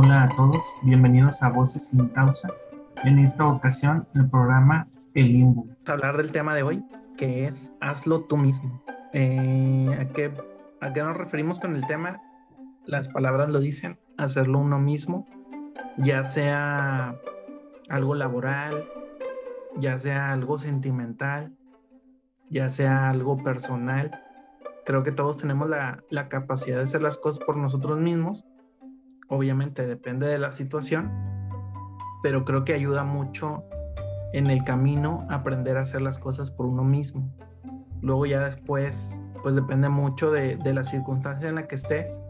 Hola a todos, bienvenidos a Voces sin Causa. En esta ocasión, el programa El Limbo. Hablar del tema de hoy, que es Hazlo tú mismo. Eh, ¿a, qué, ¿A qué nos referimos con el tema? Las palabras lo dicen, hacerlo uno mismo, ya sea algo laboral, ya sea algo sentimental, ya sea algo personal. Creo que todos tenemos la, la capacidad de hacer las cosas por nosotros mismos. Obviamente depende de la situación, pero creo que ayuda mucho en el camino aprender a hacer las cosas por uno mismo. Luego ya después, pues depende mucho de, de la circunstancia en la que estés,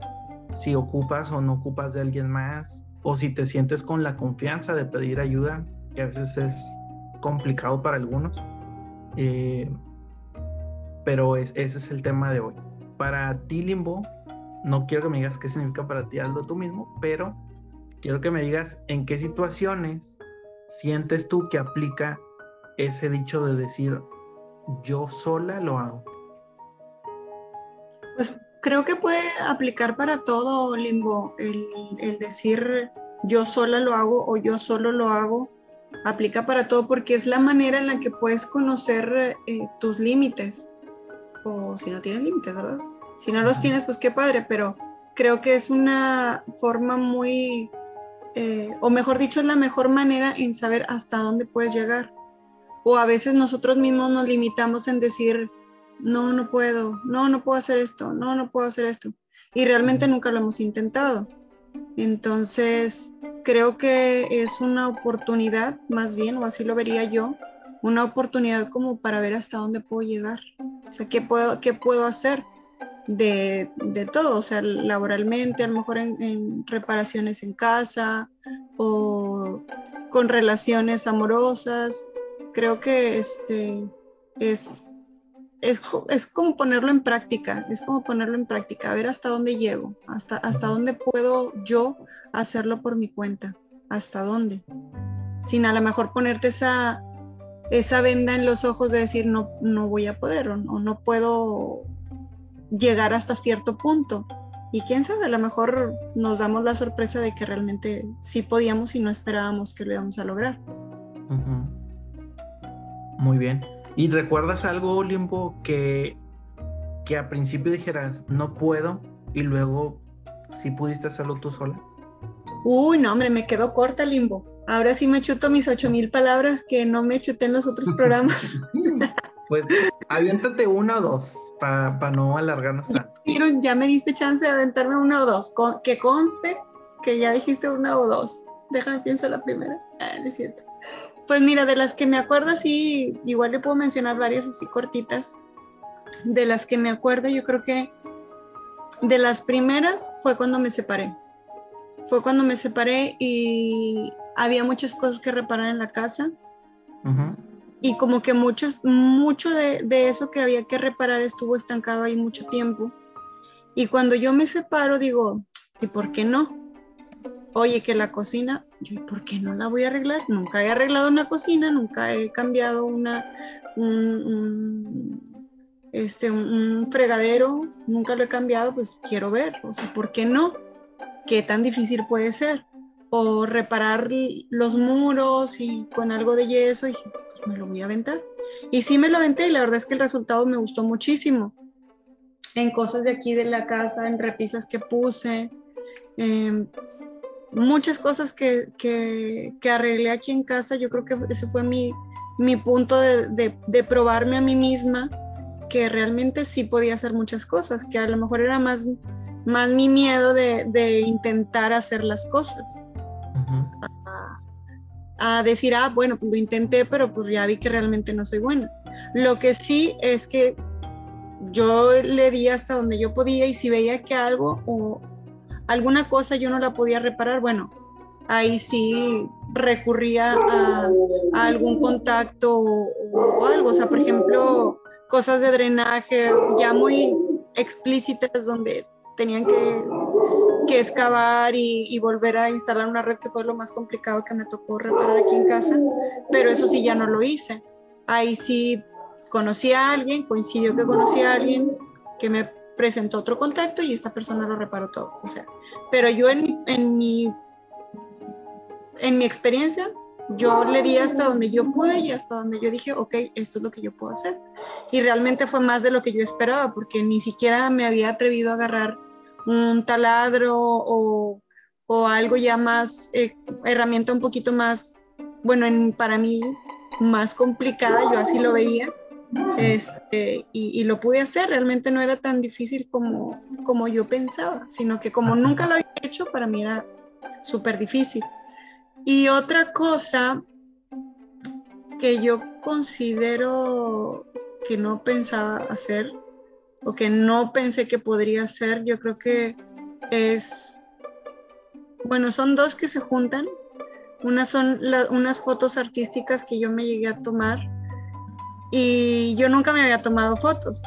si ocupas o no ocupas de alguien más, o si te sientes con la confianza de pedir ayuda, que a veces es complicado para algunos. Eh, pero ese es el tema de hoy. Para ti, Limbo, no quiero que me digas qué significa para ti algo tú mismo, pero quiero que me digas en qué situaciones sientes tú que aplica ese dicho de decir yo sola lo hago. Pues creo que puede aplicar para todo, Limbo, el, decir yo sola lo hago o yo solo lo hago aplica para todo porque es la manera en la que puedes conocer eh, tus límites. O si no tienes límites, ¿verdad? Si no los tienes, pues qué padre, pero creo que es una forma muy, eh, o mejor dicho, es la mejor manera en saber hasta dónde puedes llegar. O a veces nosotros mismos nos limitamos en decir, no, no puedo, no, no puedo hacer esto, no, no puedo hacer esto. Y realmente nunca lo hemos intentado. Entonces, creo que es una oportunidad, más bien, o así lo vería yo, una oportunidad como para ver hasta dónde puedo llegar. O sea, qué puedo, qué puedo hacer de, todo, o sea, laboralmente, a lo mejor en, reparaciones en casa o con relaciones amorosas. Creo que este es es, es, como ponerlo en práctica, es como ponerlo en práctica, a ver hasta dónde llego, hasta, hasta dónde puedo yo hacerlo por mi cuenta, hasta dónde. Sin a lo mejor ponerte esa, esa venda en los ojos de decir no, no voy a poder o, no puedo llegar hasta cierto punto. Y quién sabe, a lo mejor nos damos la sorpresa de que realmente sí podíamos y no esperábamos que lo íbamos a lograr. Muy bien. ¿Y recuerdas algo, Limbo, que, que a principio dijeras, no puedo, y luego sí pudiste hacerlo tú sola? Uy, no, hombre, me quedó corta, Limbo. Ahora sí me chuto mis ocho mil palabras que no me chuté en los otros programas. pues aviéntate una o dos para no alargarnos tanto. Ya, me diste chance de aventarme una o dos. que conste que ya dijiste una o dos. Déjame pienso la primera. Ah, no es cierto. Pues mira, de las que me acuerdo, sí, igual le puedo mencionar varias así cortitas. De las que me acuerdo, yo creo que de las primeras fue cuando me separé. Fue cuando me separé y había muchas cosas que reparar en la casa. Y como que muchos, mucho de, de eso que había que reparar estuvo estancado ahí mucho tiempo. Y cuando yo me separo, digo, ¿y por qué no? Oye, que la cocina, yo, ¿por qué no la voy a arreglar? Nunca he arreglado una cocina, nunca he cambiado una, un, este, un fregadero, nunca lo he cambiado, pues quiero ver, o sea, ¿por qué no? ¿Qué tan difícil puede ser? O reparar los muros y con algo de yeso, y dije, pues me lo voy a aventar. Y sí me lo aventé y la verdad es que el resultado me gustó muchísimo. En cosas de aquí de la casa, en repisas que puse, muchas cosas que, que, arreglé aquí en casa, yo creo que ese fue mi, mi punto de, de, probarme a mí misma que realmente sí podía hacer muchas cosas, que a lo mejor era más, más mi miedo de, de intentar hacer las cosas. A, decir, ah, bueno, pues lo intenté, pero pues ya vi que realmente no soy buena. Lo que sí es que yo le di hasta donde yo podía y si veía que algo o, alguna cosa yo no la podía reparar, bueno, ahí sí recurría a, algún contacto o, algo, o sea, por ejemplo, cosas de drenaje ya muy explícitas donde tenían que, que excavar y, y, volver a instalar una red que fue lo más complicado que me tocó reparar aquí en casa, pero eso sí ya no lo hice. Ahí sí conocí a alguien, coincidió que conocí a alguien que me presentó otro contacto y esta persona lo reparó todo. O sea, pero yo en, en mi en mi experiencia, yo le di hasta donde yo pude y hasta donde yo dije, ok, esto es lo que yo puedo hacer. Y realmente fue más de lo que yo esperaba, porque ni siquiera me había atrevido a agarrar un taladro o, o algo ya más, eh, herramienta un poquito más, bueno, en, para mí más complicada, yo así lo veía. Este, y, y, lo pude hacer, realmente no era tan difícil como, como yo pensaba, sino que como nunca lo había hecho, para mí era súper difícil. Y otra cosa que yo considero que no pensaba hacer o que no pensé que podría hacer, yo creo que es, bueno, son dos que se juntan. Una son unas fotos artísticas que yo me llegué a tomar y yo nunca me había tomado fotos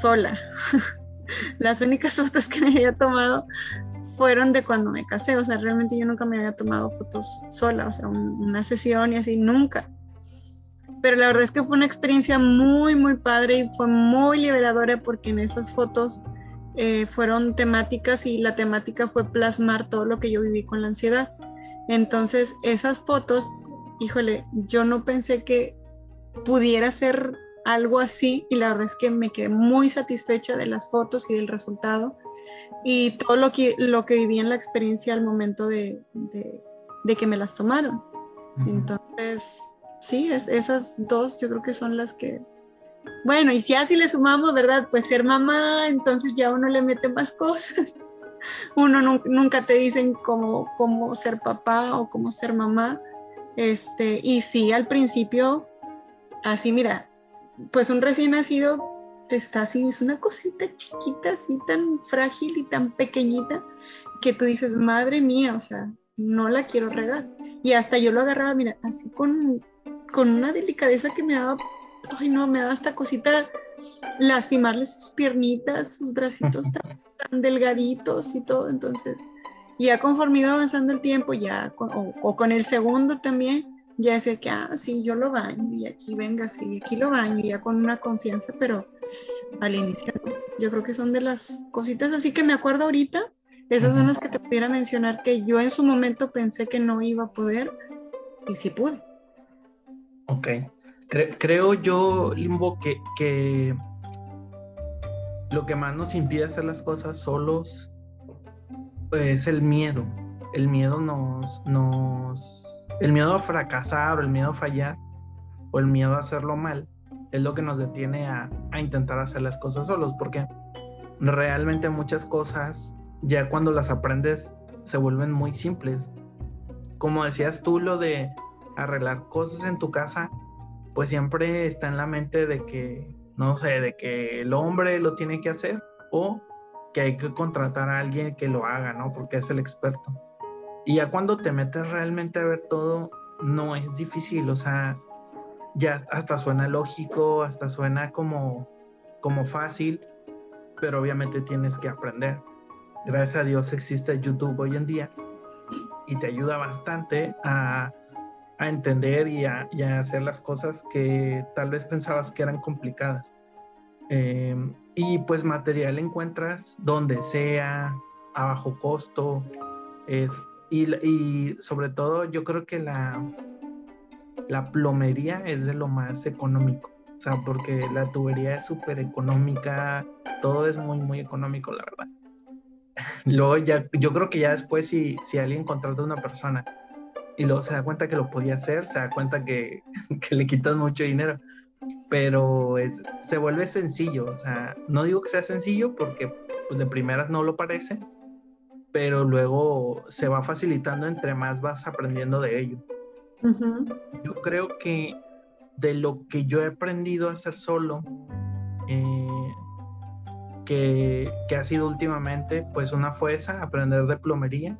sola. Las únicas fotos que me había tomado fueron de cuando me casé, o sea, realmente yo nunca me había tomado fotos sola, o sea, una sesión y así, nunca. Pero la verdad es que fue una experiencia muy, muy padre y fue muy liberadora porque en esas fotos eh, fueron temáticas y la temática fue plasmar todo lo que yo viví con la ansiedad. Entonces, esas fotos, híjole, yo no pensé que pudiera ser algo así y la verdad es que me quedé muy satisfecha de las fotos y del resultado y todo lo que, lo que viví en la experiencia al momento de, de, que me las tomaron. Entonces, sí, es, esas dos yo creo que son las que... Bueno, y si así le sumamos, ¿verdad? Pues ser mamá, entonces ya uno le mete más cosas. Uno nunca te dicen cómo, cómo ser papá o cómo ser mamá. Este, y sí, al principio, así mira, pues un recién nacido está así, es una cosita chiquita, así tan frágil y tan pequeñita, que tú dices, madre mía, o sea, no la quiero regar. Y hasta yo lo agarraba, mira, así con, con una delicadeza que me daba, ay no, me daba esta cosita lastimarle sus piernitas, sus bracitos tan, delgaditos y todo. Entonces, ya conforme iba avanzando el tiempo, ya, o con el segundo también, ya decía que, ah, sí, yo lo baño y aquí venga, sí, aquí lo baño, y ya con una confianza, pero al inicio yo creo que son de las cositas así que me acuerdo ahorita, esas son las que te pudiera mencionar que yo en su momento pensé que no iba a poder y sí pude. Ok, creo yo, Limbo, que, que lo que más nos impide hacer las cosas solos es el miedo. El miedo nos, nos el miedo a fracasar o el miedo a fallar o el miedo a hacerlo mal es lo que nos detiene a, intentar hacer las cosas solos, porque realmente muchas cosas, ya cuando las aprendes, se vuelven muy simples. Como decías tú, lo de arreglar cosas en tu casa, pues siempre está en la mente de que, no sé, de que el hombre lo tiene que hacer o que hay que contratar a alguien que lo haga, ¿no? Porque es el experto. Y ya cuando te metes realmente a ver todo, no es difícil, o sea, ya hasta suena lógico, hasta suena como, como fácil, pero obviamente tienes que aprender. Gracias a Dios existe YouTube hoy en día y te ayuda bastante a, a entender y a, hacer las cosas que tal vez pensabas que eran complicadas. Em, y pues material encuentras donde sea, a bajo costo, es y, sobre todo yo creo que la, la plomería es de lo más económico. O sea, porque la tubería es súper económica, todo es muy, muy económico, la verdad. Luego ya, yo creo que ya después si, si alguien contrata a una persona y luego se da cuenta que lo podía hacer, se da cuenta que, que le quitas mucho dinero, pero es, se vuelve sencillo, o sea, no digo que sea sencillo porque pues, de primeras no lo parece, pero luego se va facilitando entre más vas aprendiendo de ello. Yo creo que de lo que yo he aprendido a hacer solo, eh, que, ha sido últimamente, pues una fue esa, aprender de plomería,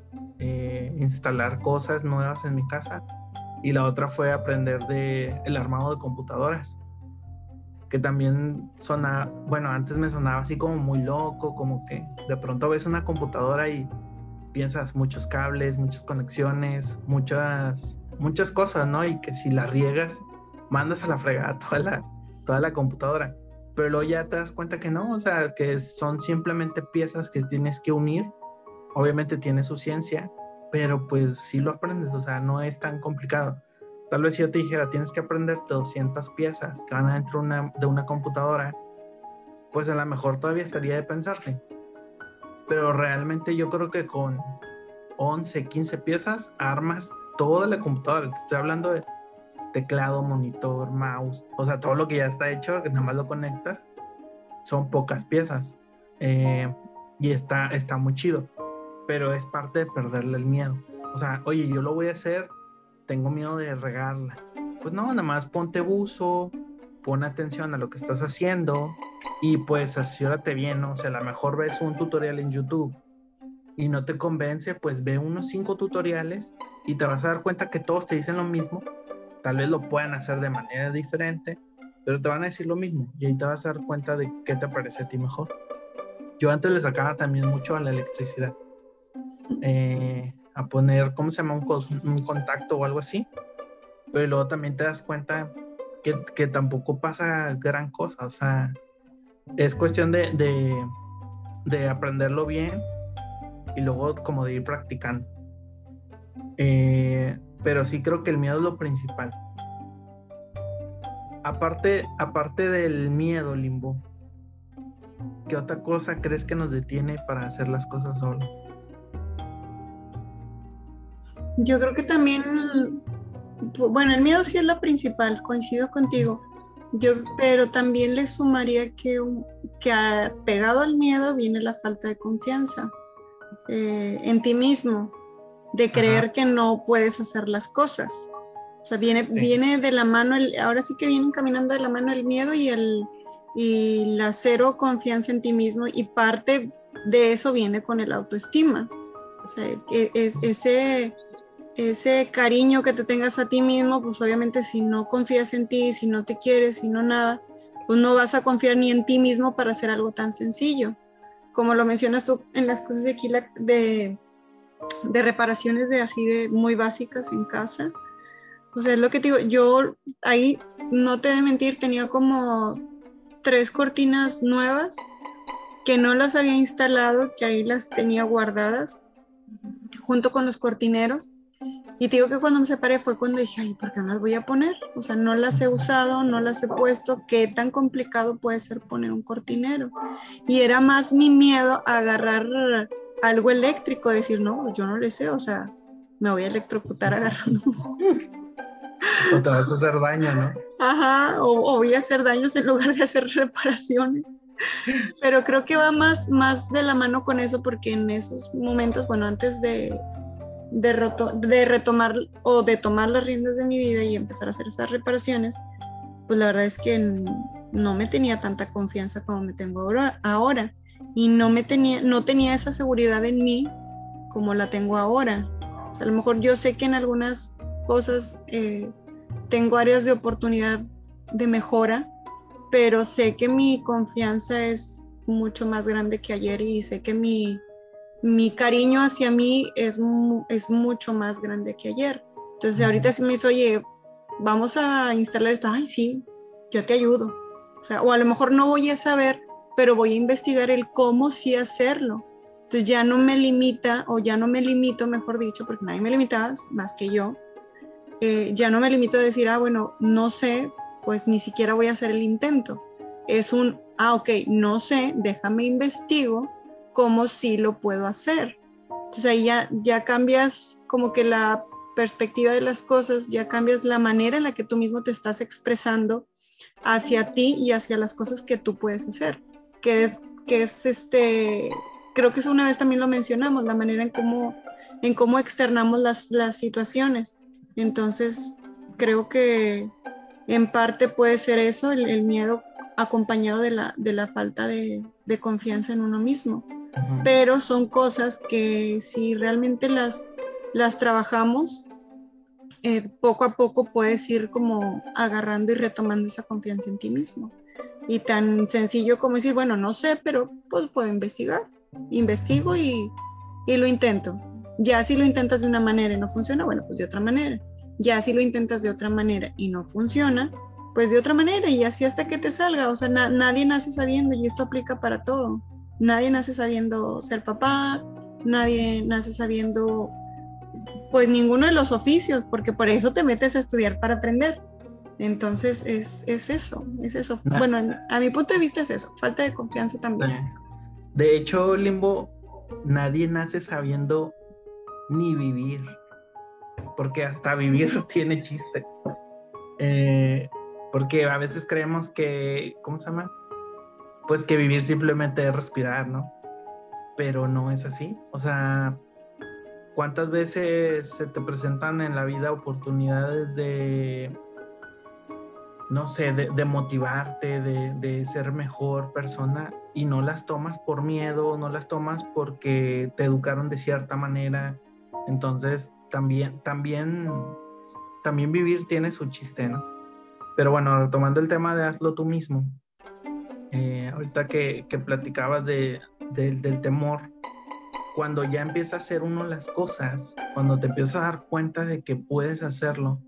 instalar cosas nuevas en mi casa, y la otra fue aprender de el armado de computadoras que también sonaba, bueno, antes me sonaba así como muy loco, como que de pronto ves una computadora y piensas muchos cables, muchas conexiones, muchas, muchas cosas, ¿no? Y que si la riegas, mandas a la fregada toda la, toda la computadora. Pero luego ya te das cuenta que no, o sea, que son simplemente piezas que tienes que unir. Obviamente tiene su ciencia, pero pues sí lo aprendes, o sea, no es tan complicado. Tal vez si yo te dijera, tienes que aprender 200 piezas que van adentro una, de una computadora, pues a lo mejor todavía estaría de pensarse. Pero realmente yo creo que con 11, 15 piezas armas toda la computadora. Te estoy hablando de teclado, monitor, mouse, o sea, todo lo que ya está hecho, que nada más lo conectas, son pocas piezas. Eh, y está, está muy chido, pero es parte de perderle el miedo. O sea, oye, yo lo voy a hacer, tengo miedo de regarla. Pues no, nada más ponte buzo, pon atención a lo que estás haciendo y pues cerciórate bien, ¿no? O sea, a lo mejor ves un tutorial en YouTube y no te convence, pues ve unos cinco tutoriales y te vas a dar cuenta que todos te dicen lo mismo. Tal vez lo puedan hacer de manera diferente, pero te van a decir lo mismo y ahí te vas a dar cuenta de qué te parece a ti mejor. Yo antes le sacaba también mucho a la electricidad. Eh, a poner, ¿cómo se llama? Un, contacto o algo así. Pero luego también te das cuenta que, que tampoco pasa gran cosa. O sea, es cuestión de, de, de aprenderlo bien y luego como de ir practicando. Eh, pero sí creo que el miedo es lo principal. Aparte, aparte del miedo, Limbo, ¿qué otra cosa crees que nos detiene para hacer las cosas solos? Yo creo que también, bueno, el miedo sí es lo principal, coincido contigo. Yo, pero también le sumaría que, que pegado al miedo viene la falta de confianza eh, en ti mismo, de creer que no puedes hacer las cosas. O sea, viene, viene de la mano, el, ahora sí que vienen caminando de la mano el miedo y, el, y la cero confianza en ti mismo y parte de eso viene con el autoestima. O sea, e, es, ese, ese cariño que te tengas a ti mismo, pues obviamente si no confías en ti, si no te quieres, si no nada, pues no vas a confiar ni en ti mismo para hacer algo tan sencillo. Como lo mencionas tú en las cosas de aquí de, de reparaciones de así de muy básicas en casa. O es lo que te digo, yo ahí, no te de mentir, tenía como tres cortinas nuevas que no las había instalado, que ahí las tenía guardadas junto con los cortineros y te digo que cuando me separé fue cuando dije, ay, ¿por qué no las voy a poner? O sea, no las he usado, no las he puesto. ¿Qué tan complicado puede ser poner un cortinero? Y era más mi miedo a agarrar algo eléctrico, decir, no, pues yo no le sé, o sea, me voy a electrocutar agarrando. O te vas a hacer daño, ¿no? Ajá, o, o voy a hacer daños en lugar de hacer reparaciones. Pero creo que va más, más de la mano con eso porque en esos momentos, bueno, antes de, de, retomar o de tomar las riendas de mi vida y empezar a hacer esas reparaciones, pues la verdad es que no me tenía tanta confianza como me tengo ahora, y no me tenía no tenía esa seguridad en mí como la tengo ahora. A lo mejor yo sé que en algunas cosas eh, tengo áreas de oportunidad de mejora, pero sé que mi confianza es mucho más grande que ayer y sé que mi, mi cariño hacia mí es, es mucho más grande que ayer. Entonces ahorita si me dice, oye, vamos a instalar esto, ay, sí, yo te ayudo. O sea, o a lo mejor no voy a saber, pero voy a investigar el cómo sí hacerlo. Entonces ya no me limita, o ya no me limito, mejor dicho, porque nadie me limita más que yo. Eh, ya no me limito a decir, ah, bueno, no sé, pues ni siquiera voy a hacer el intento. Es un, ah, ok, no sé, déjame investigo cómo sí lo puedo hacer. Entonces ahí ya, cambias como que la perspectiva de las cosas, ya cambias la manera en la que tú mismo te estás expresando hacia ti y hacia las cosas que tú puedes hacer, que que es este, creo que eso una vez también lo mencionamos, la manera en cómo, en cómo externamos las, las situaciones. Entonces, creo que en parte puede ser eso, el, miedo acompañado de la, de la falta de confianza en uno mismo pero son cosas que si realmente las, las trabajamos, eh, poco a poco puedes ir como agarrando y retomando esa confianza en ti mismo. Y tan sencillo como decir, bueno, no sé, pero pues puedo investigar. Investigo y, y lo intento. Ya si lo intentas de una manera y no funciona, bueno, pues de otra manera. Ya si lo intentas de otra manera y no funciona, pues de otra manera y así hasta que te salga. O sea, nadie nace sabiendo y esto aplica para todo. Nadie nace sabiendo ser papá, nadie nace sabiendo pues ninguno de los oficios, porque por eso te metes a estudiar para aprender. Entonces es, eso, es eso. Bueno, a mi punto de vista es eso, falta de confianza también. De hecho, Limbo, nadie nace sabiendo ni vivir, porque hasta vivir tiene chistes. Eh, porque a veces creemos que, ¿cómo se llama? Pues que vivir simplemente es respirar, ¿no? Pero no es así. O sea, ¿cuántas veces se te presentan en la vida oportunidades de no sé, de, motivarte, de, ser mejor persona y no las tomas por miedo, no las tomas porque te educaron de cierta manera. Entonces, también, también, también vivir tiene su chiste, ¿no? Pero bueno, retomando el tema de hazlo tú mismo, eh, ahorita que, platicabas de, del temor, cuando ya empieza a hacer uno las cosas, cuando te empiezas a dar cuenta de que puedes hacerlo,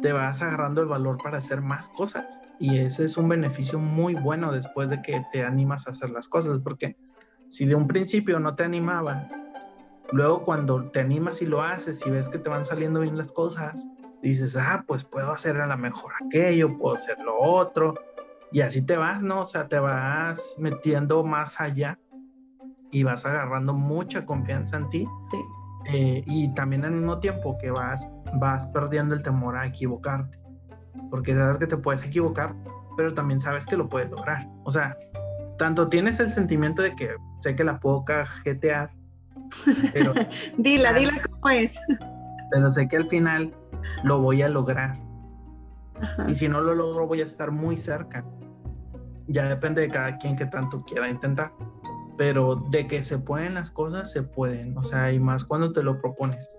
te vas agarrando el valor para hacer más cosas. Y ese es un beneficio muy bueno después de que te animas a hacer las cosas, porque si de un principio no te animabas, luego cuando te animas y lo haces y ves que te van saliendo bien las cosas, dices, ah, pues puedo hacer a lo mejor aquello, puedo hacer lo otro. Y así te vas, ¿no? O sea, te vas metiendo más allá y vas agarrando mucha confianza en ti. Sí eh, y también al mismo tiempo que vas, vas perdiendo el temor a equivocarte, porque sabes que te puedes equivocar, pero también sabes que lo puedes lograr. O sea, tanto tienes el sentimiento de que sé que la puedo cajetear, pero... dila, dila cómo es. pero sé que al final lo voy a lograr. Y si no lo logro, voy a estar muy cerca. Ya depende de cada quien que tanto quiera intentar pero de que se pueden las cosas, se pueden, o sea, y más cuando te lo propones.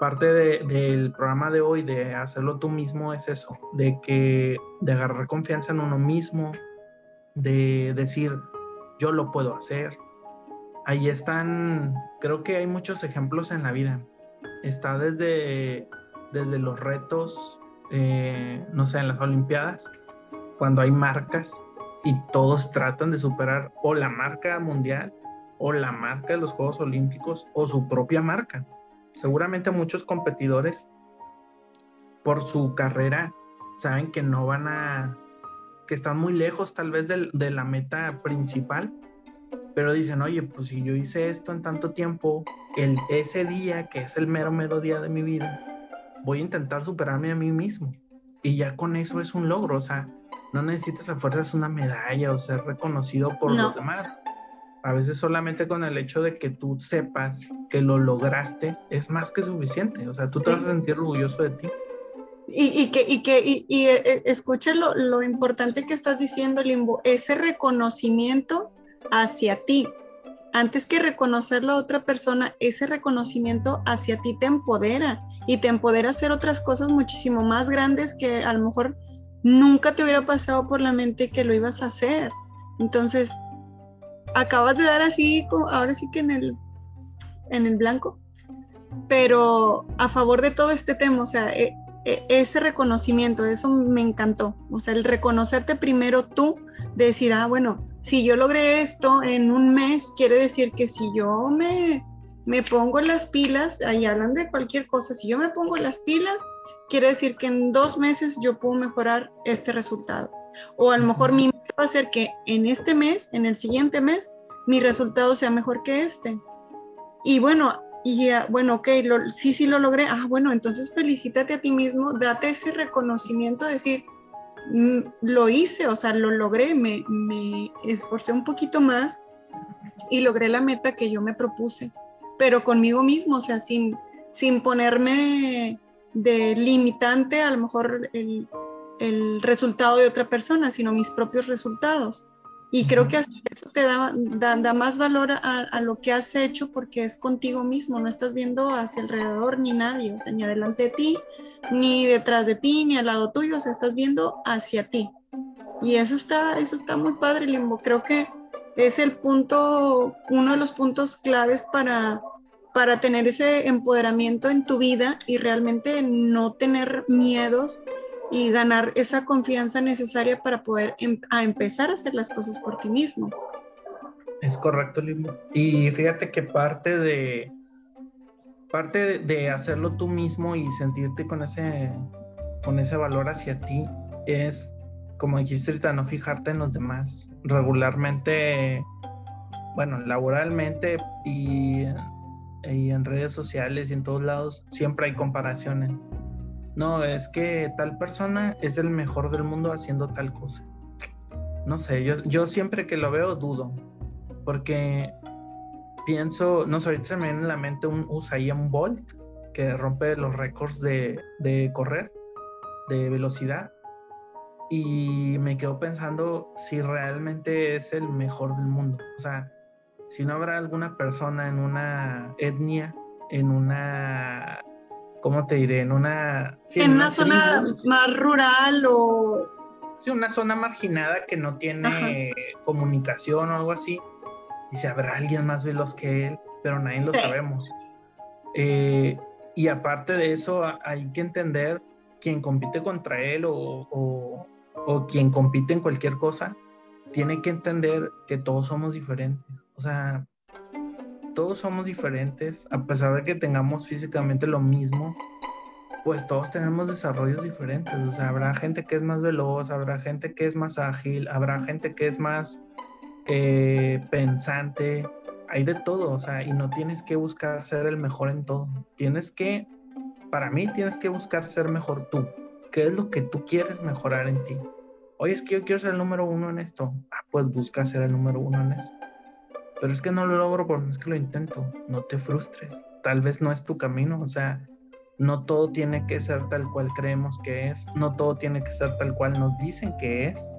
Parte del programa de hoy de hacerlo tú mismo es eso, de que, de agarrar confianza en uno mismo, de decir, yo lo puedo hacer. Ahí están, creo que hay muchos ejemplos en la vida. Está desde, desde los retos, eh, no sé, en las Olimpiadas, cuando hay marcas y todos tratan de superar o la marca mundial o la marca de los Juegos Olímpicos o su propia marca. Seguramente muchos competidores por su carrera saben que no van a, que están muy lejos tal vez de, de la meta principal, pero dicen, oye, pues si yo hice esto en tanto tiempo, el, ese día, que es el mero, mero día de mi vida, voy a intentar superarme a mí mismo. Y ya con eso es un logro, o sea, no necesitas a fuerzas una medalla o ser reconocido por los demás. A veces solamente con el hecho de que tú sepas que lo lograste es más que suficiente. O sea, tú te vas a sentir orgulloso de ti. Y, que, y que y, y eh, escucha lo, lo importante que estás diciendo, Limbo, ese reconocimiento hacia ti. Antes que reconocerlo a otra persona, ese reconocimiento hacia ti te empodera y te empodera a hacer otras cosas muchísimo más grandes que a lo mejor nunca te hubiera pasado por la mente que lo ibas a hacer. Entonces, acabas de dar así, ahora sí que en el, en el blanco, pero a favor de todo este tema, o sea, e, e, ese reconocimiento, eso me encantó, o sea, el reconocerte primero tú, de decir, ah, bueno, si yo logré esto en un mes, quiere decir que si yo me, me pongo las pilas, ahí hablan de cualquier cosa, si yo me pongo las pilas, quiere decir que en dos meses yo puedo mejorar este resultado. O a lo mejor mi meta va a ser que en este mes, en el siguiente mes, mi resultado sea mejor que este. Y bueno, y bueno, ok, sí, sí lo logré. Ah, bueno, entonces felicítate a ti mismo, date ese reconocimiento, decir, mm, lo hice, o sea, lo logré, me, me esforcé un poquito más y logré la meta que yo me propuse, pero conmigo mismo, o sea, sin, sin ponerme de limitante a lo mejor el, resultado de otra persona, sino mis propios resultados. Y creo que eso te da, da, más valor a, lo que has hecho porque es contigo mismo, no estás viendo hacia alrededor ni nadie, o sea, ni adelante de ti, ni detrás de ti, ni al lado tuyo, o sea, estás viendo hacia ti. Y eso está, eso está muy padre, Limbo. Creo que es el punto, uno de los puntos claves para para tener ese empoderamiento en tu vida y realmente no tener miedos y ganar esa confianza necesaria para poder em, a empezar a hacer las cosas por ti mismo. Es correcto, Limo. Y fíjate que parte de, parte de hacerlo tú mismo y sentirte con ese, con ese valor hacia ti es, como dijiste ahorita, no fijarte en los demás. Regularmente, bueno, laboralmente y, y en redes sociales y en todos lados, siempre hay comparaciones. No, es que tal persona es el mejor del mundo haciendo tal cosa. No sé, yo, yo siempre que lo veo dudo, porque pienso, no sé, ahorita se me viene en la mente un Usain Bolt que rompe los récords de, de correr, de velocidad. Y me quedo pensando si realmente es el mejor del mundo. O sea, si no habrá alguna persona en una etnia, en una, ¿cómo te diré? En una... en, una, zona más rural o... Sí, una zona marginada que no tiene comunicación o algo así y si habrá alguien más veloz que él, pero nadie lo sabemos. Eh, y aparte de eso, hay que entender quien compite contra él o, o, quien compite en cualquier cosa, tiene que entender que todos somos diferentes. O sea, todos somos diferentes, a pesar de que tengamos físicamente lo mismo, pues todos tenemos desarrollos diferentes. O sea, habrá gente que es más veloz, habrá gente que es más ágil, habrá gente que es más eh, pensante, hay de todo, o sea, y no tienes que buscar ser el mejor en todo. Tienes que, para mí, tienes que buscar ser mejor tú. ¿Qué es lo que tú quieres mejorar en ti? Oye, es que yo quiero ser el número uno en esto. Ah, pues busca ser el número uno en eso. Pero es que no lo logro porque es que lo intento. No te frustres. Tal vez no es tu camino. O sea, no todo tiene que ser tal cual creemos que es. No todo tiene que ser tal cual nos dicen que es.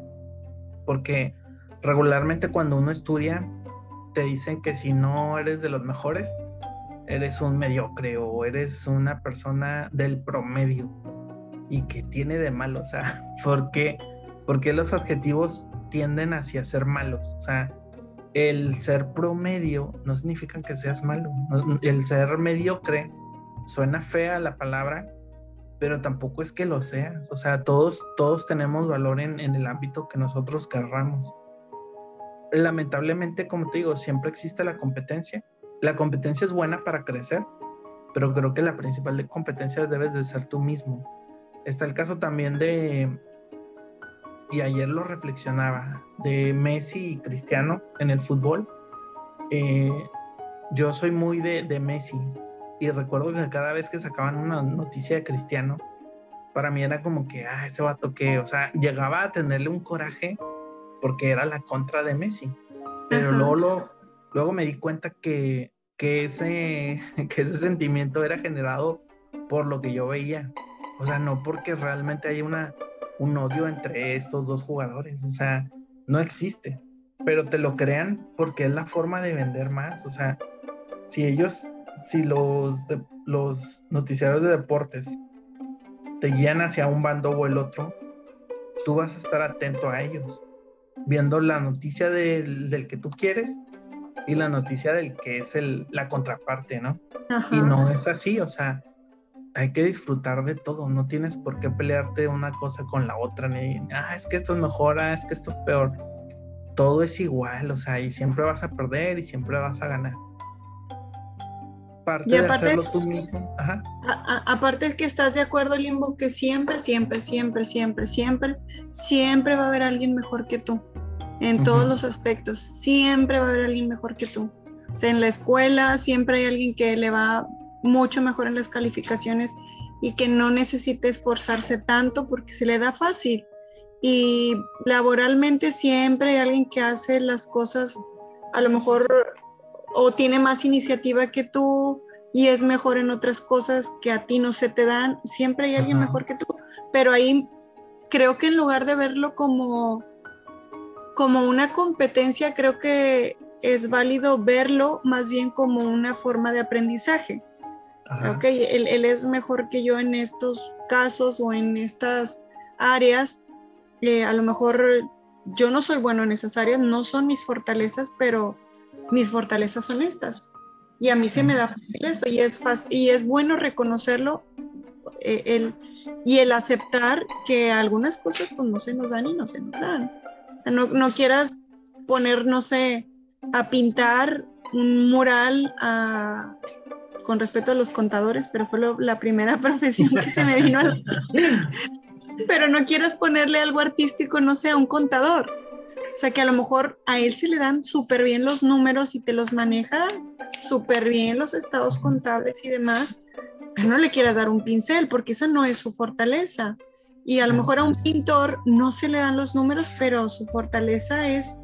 Porque regularmente cuando uno estudia, te dicen que si no eres de los mejores, eres un mediocre o eres una persona del promedio. ¿Y que tiene de malo? O sea, ¿por qué, los adjetivos tienden hacia ser malos? O sea, el ser promedio no significa que seas malo. El ser mediocre suena fea la palabra, pero tampoco es que lo seas. O sea, todos, todos tenemos valor en, en el ámbito que nosotros querramos lamentablemente, como te digo, siempre existe la competencia. La competencia es buena para crecer, pero creo que la principal competencia debes de ser tú mismo. Está el caso también de, y ayer lo reflexionaba, de Messi y Cristiano en el fútbol. Eh, yo soy muy de, de Messi y recuerdo que cada vez que sacaban una noticia de Cristiano, para mí era como que, ah, ese vato que, o sea, llegaba a tenerle un coraje porque era la contra de Messi. Pero luego, luego me di cuenta que, que, ese, que ese sentimiento era generado por lo que yo veía. O sea, no porque realmente hay una, un odio entre estos dos jugadores. O sea, no existe. Pero te lo crean porque es la forma de vender más. O sea, si ellos, si los, los noticiarios de deportes te guían hacia un bando o el otro, tú vas a estar atento a ellos viendo la noticia del, que tú quieres y la noticia del que es el, la contraparte, ¿no? Y no es así, o sea, hay que disfrutar de todo, no tienes por qué pelearte una cosa con la otra, ni, ah, es que esto es mejor, ah, es que esto es peor. Todo es igual, o sea, y siempre vas a perder y siempre vas a ganar. Parte de hacerlo tú mismo. Ajá. aparte es que estás de acuerdo, Limbo, que siempre, siempre, siempre, siempre, siempre, siempre va a haber alguien mejor que tú en todos los aspectos. Siempre va a haber alguien mejor que tú. O sea, en la escuela siempre hay alguien que le va mucho mejor en las calificaciones y que no necesita esforzarse tanto porque se le da fácil. Y laboralmente siempre hay alguien que hace las cosas a lo mejor o tiene más iniciativa que tú y es mejor en otras cosas que a ti no se te dan. Siempre hay alguien mejor que tú. Pero ahí creo que en lugar de verlo como como una competencia, creo que es válido verlo más bien como una forma de aprendizaje. Ok, él, es mejor que yo en estos casos o en estas áreas. Eh, a lo mejor yo no soy bueno en esas áreas, no son mis fortalezas, pero mis fortalezas son estas. Y a mí se me da fácil eso y es, y es bueno reconocerlo eh, el, y el aceptar que algunas cosas pues no se nos dan y no se nos dan no, quieras poner, no sé, a pintar un mural a, con respecto a los contadores, pero fue la primera profesión que se me vino a la Pero no quieras ponerle algo artístico, no sé, a un contador. O sea, que a lo mejor a él se le dan súper bien los números y te los maneja súper bien los estados contables y demás, pero no le quieras dar un pincel porque esa no es su fortaleza. Y a lo mejor a un pintor no se le dan los números, pero su fortaleza es,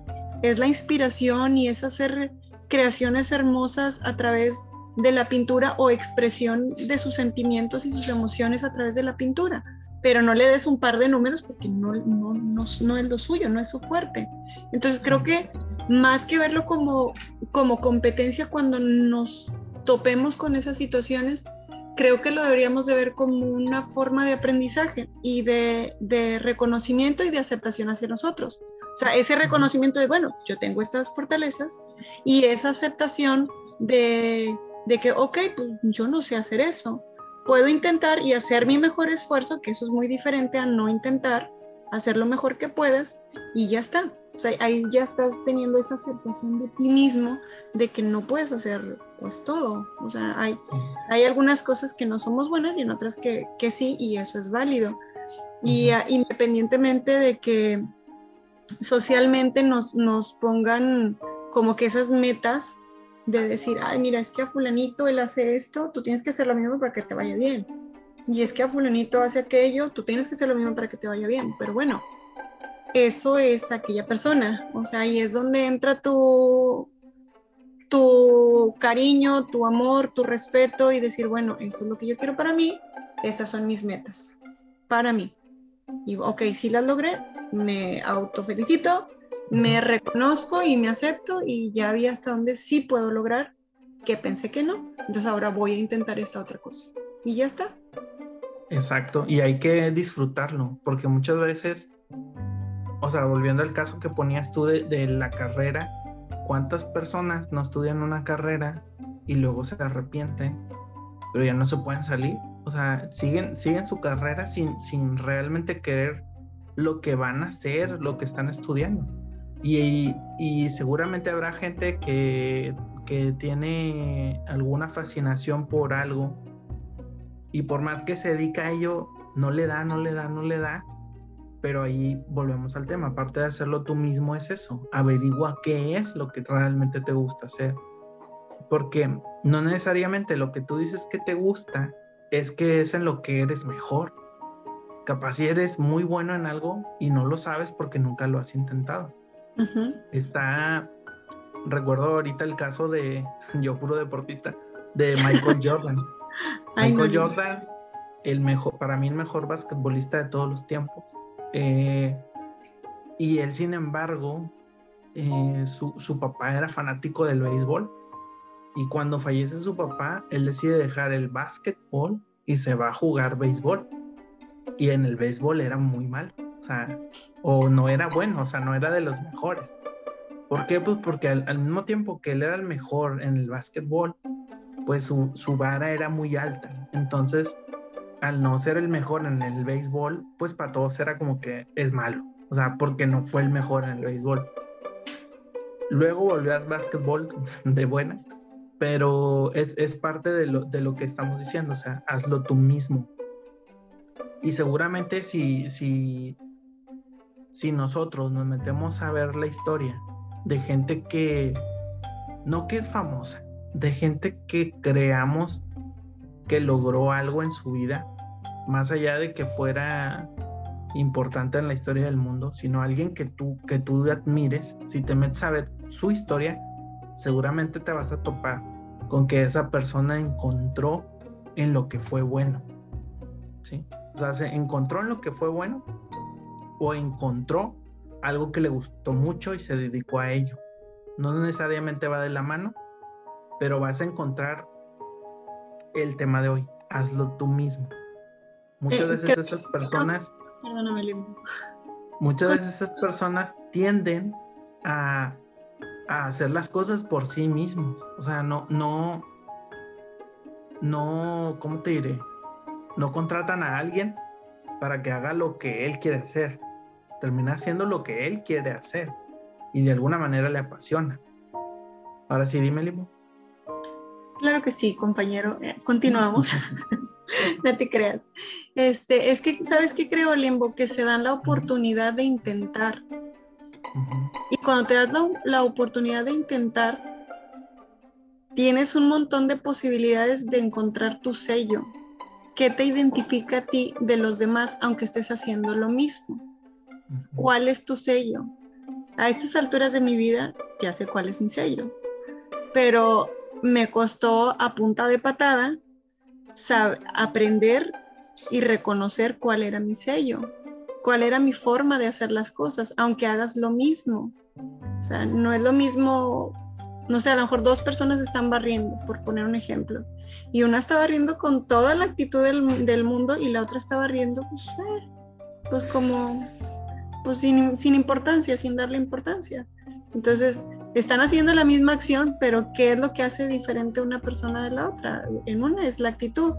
es la inspiración y es hacer creaciones hermosas a través de la pintura o expresión de sus sentimientos y sus emociones a través de la pintura. Pero no le des un par de números porque no, no, no, no es lo suyo, no es su fuerte. Entonces creo que más que verlo como, como competencia cuando nos topemos con esas situaciones, creo que lo deberíamos de ver como una forma de aprendizaje y de, de, reconocimiento y de aceptación hacia nosotros. O sea, ese reconocimiento de, bueno, yo tengo estas fortalezas y esa aceptación de, de que, ok, pues yo no sé hacer eso. Puedo intentar y hacer mi mejor esfuerzo, que eso es muy diferente a no intentar, hacer lo mejor que puedas y ya está. O sea, ahí ya estás teniendo esa aceptación de ti mismo, de que no puedes hacer pues todo. O sea, hay, hay algunas cosas que no somos buenas y en otras que, que sí, y eso es válido. Y independientemente de que socialmente nos, nos pongan como que esas metas de decir, ay, mira, es que a fulanito él hace esto, tú tienes que hacer lo mismo para que te vaya bien. Y es que a fulanito hace aquello, tú tienes que hacer lo mismo para que te vaya bien. Pero bueno, eso es aquella persona. O sea, ahí es donde entra tu, tu cariño, tu amor, tu respeto y decir, bueno, esto es lo que yo quiero para mí, estas son mis metas para mí. Y ok, si las logré, me autofelicito, me reconozco y me acepto y ya vi hasta donde sí puedo lograr que pensé que no. Entonces ahora voy a intentar esta otra cosa. Y ya está. Exacto, y hay que disfrutarlo, porque muchas veces o sea, volviendo al caso que ponías tú de, la carrera, ¿cuántas personas no estudian una carrera y luego se arrepienten, pero ya no se pueden salir? O sea, siguen, siguen su carrera sin, sin realmente querer lo que van a hacer, lo que están estudiando. Y, seguramente habrá gente que, que tiene alguna fascinación por algo y por más que se dedica a ello, no le da, no le da, no le da pero ahí volvemos al tema, aparte de hacerlo tú mismo es eso, averigua qué es lo que realmente te gusta hacer. Porque no necesariamente lo que tú dices que te gusta es que es en lo que eres mejor. Capaz si eres muy bueno en algo y no lo sabes porque nunca lo has intentado. Está, recuerdo ahorita el caso de, yo puro deportista, de Michael Jordan. Michael Jordan, el mejor, para mí el mejor basquetbolista de todos los tiempos eh, y él, sin embargo, eh, su, su, papá era fanático del béisbol. Y cuando fallece su papá, él decide dejar el básquetbol y se va a jugar béisbol. Y en el béisbol era muy mal. O sea, o no era bueno, o sea, no era de los mejores. ¿Por qué? Pues porque al, al mismo tiempo que él era el mejor en el básquetbol, pues su, su vara era muy alta. Entonces, al no ser el mejor en el béisbol, pues para todos era como que es malo. O sea, porque no fue el mejor en el béisbol. Luego volvió al básquetbol de buenas, pero es, es parte de lo, de lo, que estamos diciendo, o sea, hazlo tú mismo. Y seguramente si, si, si nosotros nos metemos a ver la historia de gente que, no que es famosa, de gente que creamos que logró algo en su vida, más allá de que fuera importante en la historia del mundo, sino alguien que tú, que tú admires, si te metes a ver su historia, seguramente te vas a topar con que esa persona encontró en lo que fue bueno. ¿Sí? O sea, se encontró en lo que fue bueno o encontró algo que le gustó mucho y se dedicó a ello. No necesariamente va de la mano, pero vas a encontrar el tema de hoy, hazlo tú mismo. Muchas eh, veces esas personas... Perdóname, Muchas veces esas personas tienden a, a, hacer las cosas por sí mismos. O sea, no, no, no, ¿cómo te diré? No contratan a alguien para que haga lo que él quiere hacer. Termina haciendo lo que él quiere hacer y de alguna manera le apasiona. Ahora sí, dime, Limo. Claro que sí, compañero. Eh, continuamos. no te creas. Este, es que, ¿sabes qué creo, Limbo? Que se dan la oportunidad de intentar. Y cuando te das la, la, oportunidad de intentar, tienes un montón de posibilidades de encontrar tu sello. ¿Qué te identifica a ti de los demás, aunque estés haciendo lo mismo? ¿Cuál es tu sello? A estas alturas de mi vida ya sé cuál es mi sello, pero me costó a punta de patada aprender y reconocer cuál era mi sello, cuál era mi forma de hacer las cosas, aunque hagas lo mismo. O sea, no es lo mismo, no sé, a lo mejor dos personas están barriendo, por poner un ejemplo, y una está barriendo con toda la actitud del, mundo y la otra está barriendo, pues, eh, pues como, pues sin, sin importancia, sin darle importancia. Entonces, están haciendo la misma acción, pero ¿qué es lo que hace diferente una persona de la otra? En una es la actitud.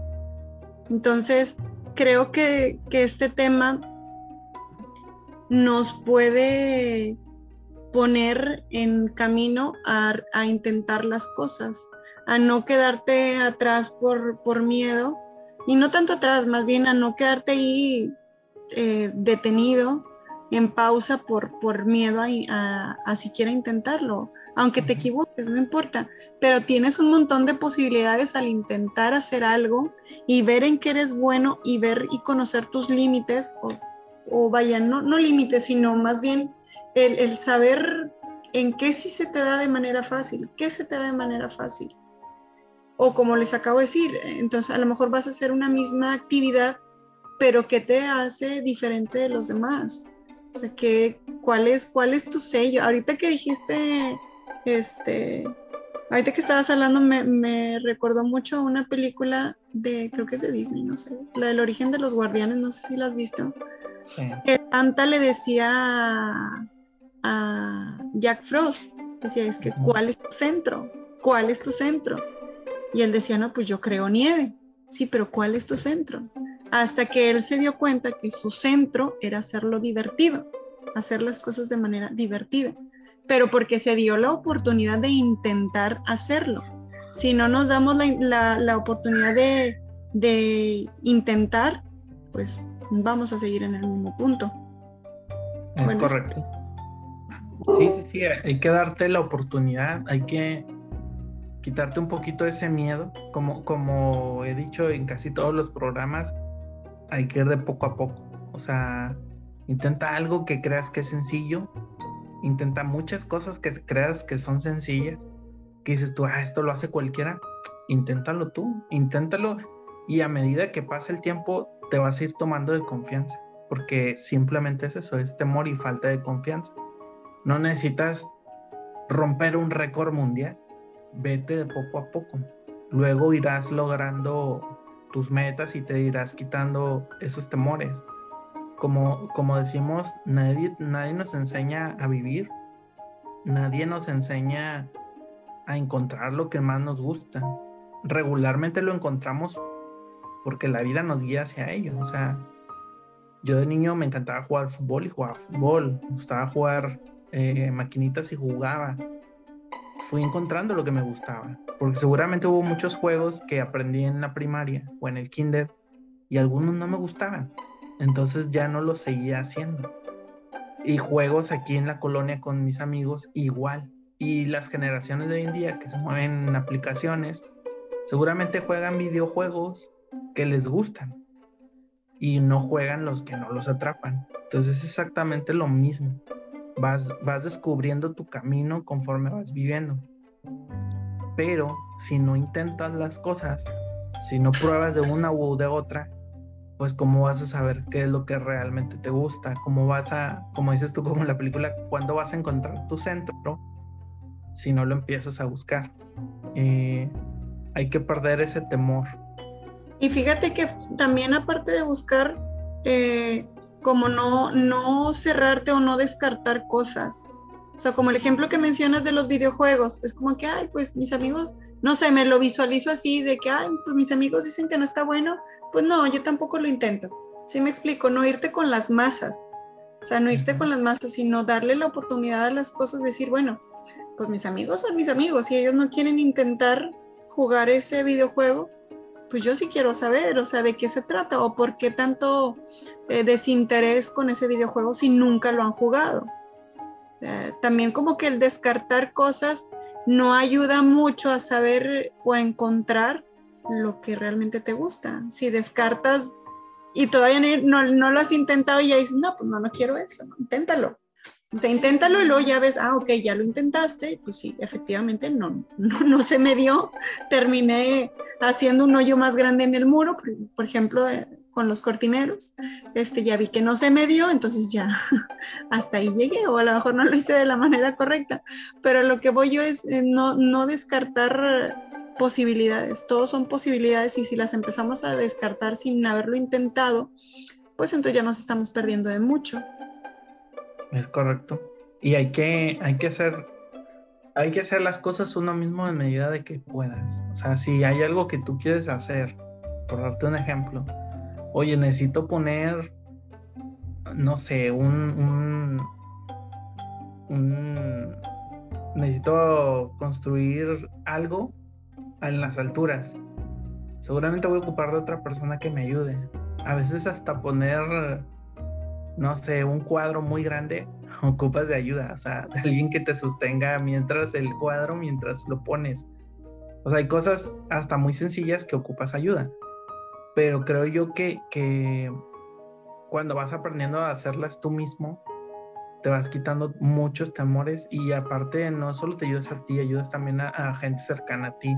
Entonces, creo que, este tema nos puede poner en camino a, intentar las cosas, a no quedarte atrás por, por, miedo, y no tanto atrás, más bien a no quedarte ahí eh, detenido en pausa por, por miedo a, a, siquiera intentarlo. Aunque te equivoques, no importa, pero tienes un montón de posibilidades al intentar hacer algo y ver en qué eres bueno y ver y conocer tus límites, o, o vaya, no, no límites, sino más bien el, el saber en qué sí se te da de manera fácil, qué se te da de manera fácil. O como les acabo de decir, entonces a lo mejor vas a hacer una misma actividad, pero ¿qué te hace diferente de los demás? O sea, cuál, es, ¿cuál es tu sello? Ahorita que dijiste, este, ahorita que estabas hablando, me, recordó mucho una película de, creo que es de Disney, no sé, la del origen de los guardianes, no sé si la has visto. Sí. Que Santa le decía a, Jack Frost, decía, es que, ¿cuál es tu centro? ¿Cuál es tu centro? Y él decía, no, pues yo creo nieve. Sí, pero ¿cuál es tu centro? Hasta que él se dio cuenta que su centro era hacerlo divertido, hacer las cosas de manera divertida, pero porque se dio la oportunidad de intentar hacerlo. Si no nos damos la, oportunidad de, intentar, pues vamos a seguir en el mismo punto. Es correcto. Sí, sí, sí, hay que darte la oportunidad, hay que quitarte un poquito ese miedo, como, como he dicho en casi todos los programas, hay que ir de poco a poco. O sea, intenta algo que creas que es sencillo. Intenta muchas cosas que creas que son sencillas. Que dices tú, ah, esto lo hace cualquiera. Inténtalo tú, inténtalo. Y a medida que pasa el tiempo, te vas a ir tomando de confianza. Porque simplemente es eso, es temor y falta de confianza. No necesitas romper un récord mundial. Vete de poco a poco. Luego irás logrando tus metas y te irás quitando esos temores. Como, como decimos, nadie, nadie nos enseña a vivir, nadie nos enseña a encontrar lo que más nos gusta. Regularmente lo encontramos porque la vida nos guía hacia ello. O sea, yo de niño me encantaba jugar fútbol y jugaba fútbol, me gustaba jugar eh, maquinitas y jugaba fui encontrando lo que me gustaba. Porque seguramente hubo muchos juegos que aprendí en la primaria o en el kinder y algunos no me gustaban. Entonces ya no los seguía haciendo. Y juegos aquí en la colonia con mis amigos igual. Y las generaciones de hoy en día que se mueven en aplicaciones, seguramente juegan videojuegos que les gustan y no juegan los que no los atrapan. Entonces es exactamente lo mismo vas, vas descubriendo tu camino conforme vas viviendo. Pero si no intentas las cosas, si no pruebas de una u de otra, pues cómo vas a saber qué es lo que realmente te gusta, cómo vas a, como dices tú como en la película, cuándo vas a encontrar tu centro si no lo empiezas a buscar. Eh, hay que perder ese temor. Y fíjate que también aparte de buscar eh, como no, no cerrarte o no descartar cosas. O sea, como el ejemplo que mencionas de los videojuegos, es como que, ay, pues mis amigos, no sé, me lo visualizo así de que, ay, pues mis amigos dicen que no está bueno, pues no, yo tampoco lo intento. Sí me explico, no irte con las masas, o sea, no irte con las masas, sino darle la oportunidad a las cosas, decir, bueno, pues mis amigos son mis amigos y ellos no quieren intentar jugar ese videojuego, pues yo sí quiero saber, o sea, de qué se trata o por qué tanto eh, desinterés con ese videojuego si nunca lo han jugado. también como que el descartar cosas no ayuda mucho a saber o a encontrar lo que realmente te gusta. Si descartas y todavía no, lo has intentado y ya dices, no, pues no, no quiero eso, inténtalo. O sea, inténtalo y luego ya ves, ah, ok, ya lo intentaste, pues sí, efectivamente no, no, se me dio. Terminé haciendo un hoyo más grande en el muro, por, ejemplo, con los cortineros. Este, ya vi que no se me dio, entonces ya hasta ahí llegué, o a lo mejor no lo hice de la manera correcta. Pero lo que voy yo es eh, no, no descartar posibilidades, todos son posibilidades y si las empezamos a descartar sin haberlo intentado, pues entonces ya nos estamos perdiendo de mucho. Es correcto. Y hay que, hay que hacer, hay que hacer las cosas uno mismo en medida de que puedas. O sea, si hay algo que tú quieres hacer, por darte un ejemplo, oye, necesito poner, no sé, un, un, necesito construir algo en las alturas. Seguramente voy a ocupar de otra persona que me ayude. A veces hasta poner no sé, un cuadro muy grande, ocupas de ayuda, o sea, de alguien que te sostenga mientras el cuadro, mientras lo pones. O sea, hay cosas hasta muy sencillas que ocupas ayuda. Pero creo yo que, que cuando vas aprendiendo a hacerlas tú mismo, te vas quitando muchos temores y aparte no solo te ayudas a ti, ayudas también a, a gente cercana a ti,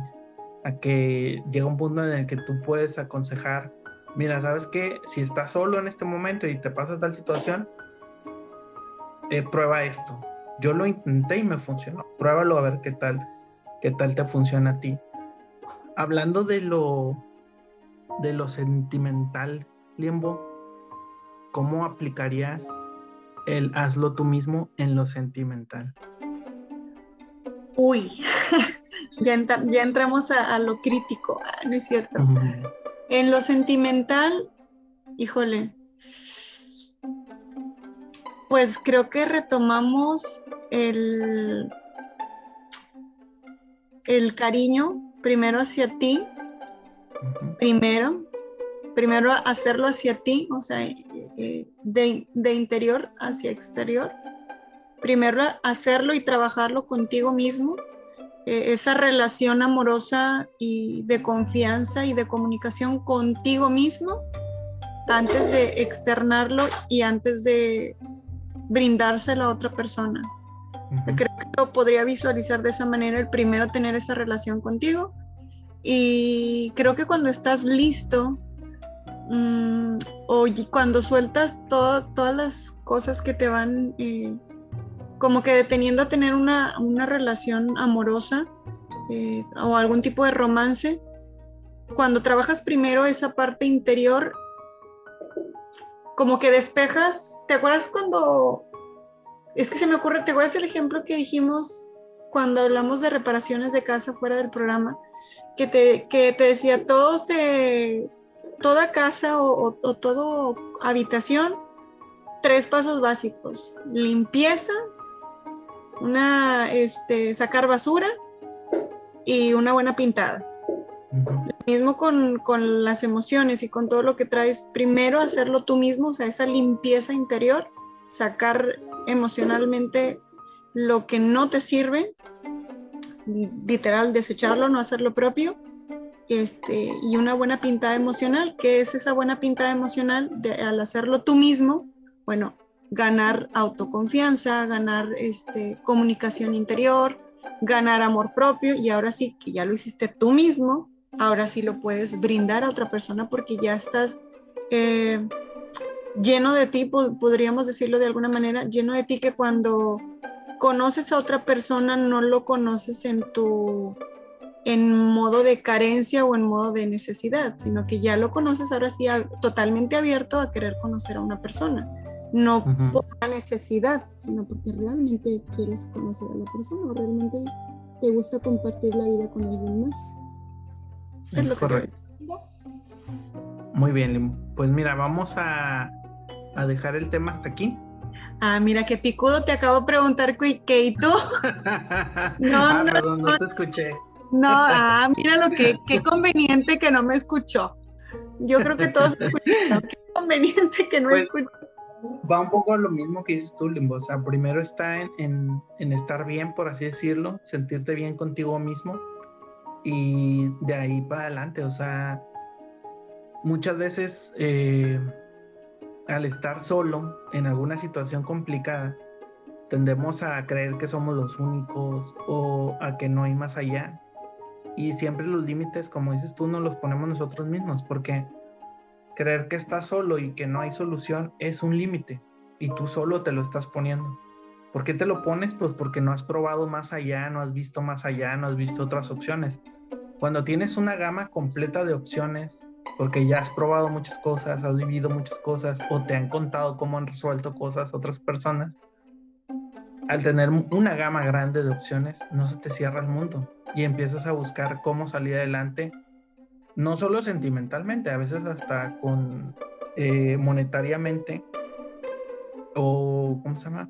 a que llega un punto en el que tú puedes aconsejar mira, ¿sabes qué? Si estás solo en este momento y te pasa tal situación, eh, prueba esto. Yo lo intenté y me funcionó. Pruébalo a ver qué tal, qué tal te funciona a ti. Hablando de lo, de lo sentimental, Limbo, ¿cómo aplicarías el hazlo tú mismo en lo sentimental? Uy, ya, entramos a, lo crítico, ah, ¿no es cierto? En lo sentimental, híjole, pues creo que retomamos el, el cariño primero hacia ti, primero, primero hacerlo hacia ti, o sea, eh, de, de interior hacia exterior, primero hacerlo y trabajarlo contigo mismo. eh, esa relación amorosa y de confianza y de comunicación contigo mismo antes de externarlo y antes de brindárselo a otra persona. Creo que lo podría visualizar de esa manera, el primero tener esa relación contigo y creo que cuando estás listo mm, o cuando sueltas todas las cosas que te van eh, como que deteniendo a tener una, relación amorosa eh, o algún tipo de romance, cuando trabajas primero esa parte interior, como que despejas, ¿te acuerdas cuando, es que se me ocurre, ¿te acuerdas el ejemplo que dijimos cuando hablamos de reparaciones de casa fuera del programa? Que te, que te decía, todos toda casa o, o, o toda habitación, tres pasos básicos, limpieza, una, este, sacar basura y una buena pintada. Lo mismo con, con, las emociones y con todo lo que traes. Primero hacerlo tú mismo, o sea, esa limpieza interior, sacar emocionalmente lo que no te sirve, literal, desecharlo, no hacer lo propio. Este, y una buena pintada emocional, que es esa buena pintada emocional de, al hacerlo tú mismo, bueno, ganar autoconfianza, ganar este, comunicación interior, ganar amor propio y ahora sí que ya lo hiciste tú mismo, ahora sí lo puedes brindar a otra persona porque ya estás eh, lleno de ti, podríamos decirlo de alguna manera, lleno de ti que cuando conoces a otra persona no lo conoces en tu en modo de carencia o en modo de necesidad, sino que ya lo conoces ahora sí totalmente abierto a querer conocer a una persona no por la necesidad, sino porque realmente quieres conocer a la persona o realmente te gusta compartir la vida con alguien más. Es, correcto. Muy bien, pues mira, vamos a, a, dejar el tema hasta aquí. Ah, mira, qué picudo, te acabo de preguntar qué y tú. no, ah, no, perdón, no te escuché. No, ah, mira lo que, qué conveniente que no me escuchó. Yo creo que todos escucharon. Qué conveniente que no Pues, escuchó. Va un poco a lo mismo que dices tú, Limbo. O sea, primero está en, en- estar bien, por así decirlo, sentirte bien contigo mismo y de ahí para adelante. O sea, muchas veces eh, al estar solo en alguna situación complicada, tendemos a creer que somos los únicos o a que no hay más allá. Y siempre los límites, como dices tú, nos los ponemos nosotros mismos, porque creer que estás solo y que no hay solución es un límite y tú solo te lo estás poniendo. ¿Por qué te lo pones? Pues porque no has probado más allá, no has visto más allá, no has visto otras opciones. Cuando tienes una gama completa de opciones, porque ya has probado muchas cosas, has vivido muchas cosas o te han contado cómo han resuelto cosas otras personas, al tener una gama grande de opciones, no se te cierra el mundo y empiezas a buscar cómo salir adelante no solo sentimentalmente, a veces hasta con eh, monetariamente o, ¿cómo se llama?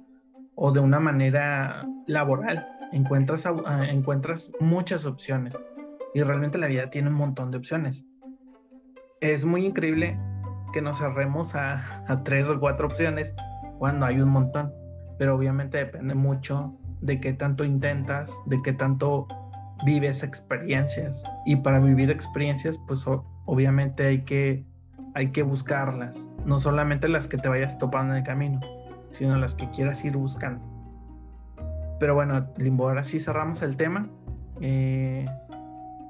O de una manera laboral. Encuentras, ah, encuentras muchas opciones y realmente la vida tiene un montón de opciones. Es muy increíble que nos cerremos a, a tres o cuatro opciones cuando hay un montón, pero obviamente depende mucho de qué tanto intentas, de qué tanto vives experiencias y para vivir experiencias pues o- obviamente hay que hay que buscarlas no solamente las que te vayas topando en el camino sino las que quieras ir buscando pero bueno Limbo ahora sí cerramos el tema eh,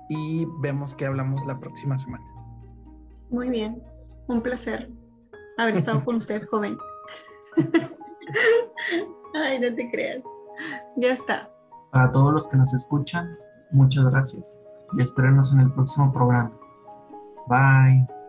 y vemos que hablamos la próxima semana Muy bien, un placer haber estado con usted, joven. Ay, no te creas. Ya está. Para todos los que nos escuchan, muchas gracias y espérenos en el próximo programa. Bye.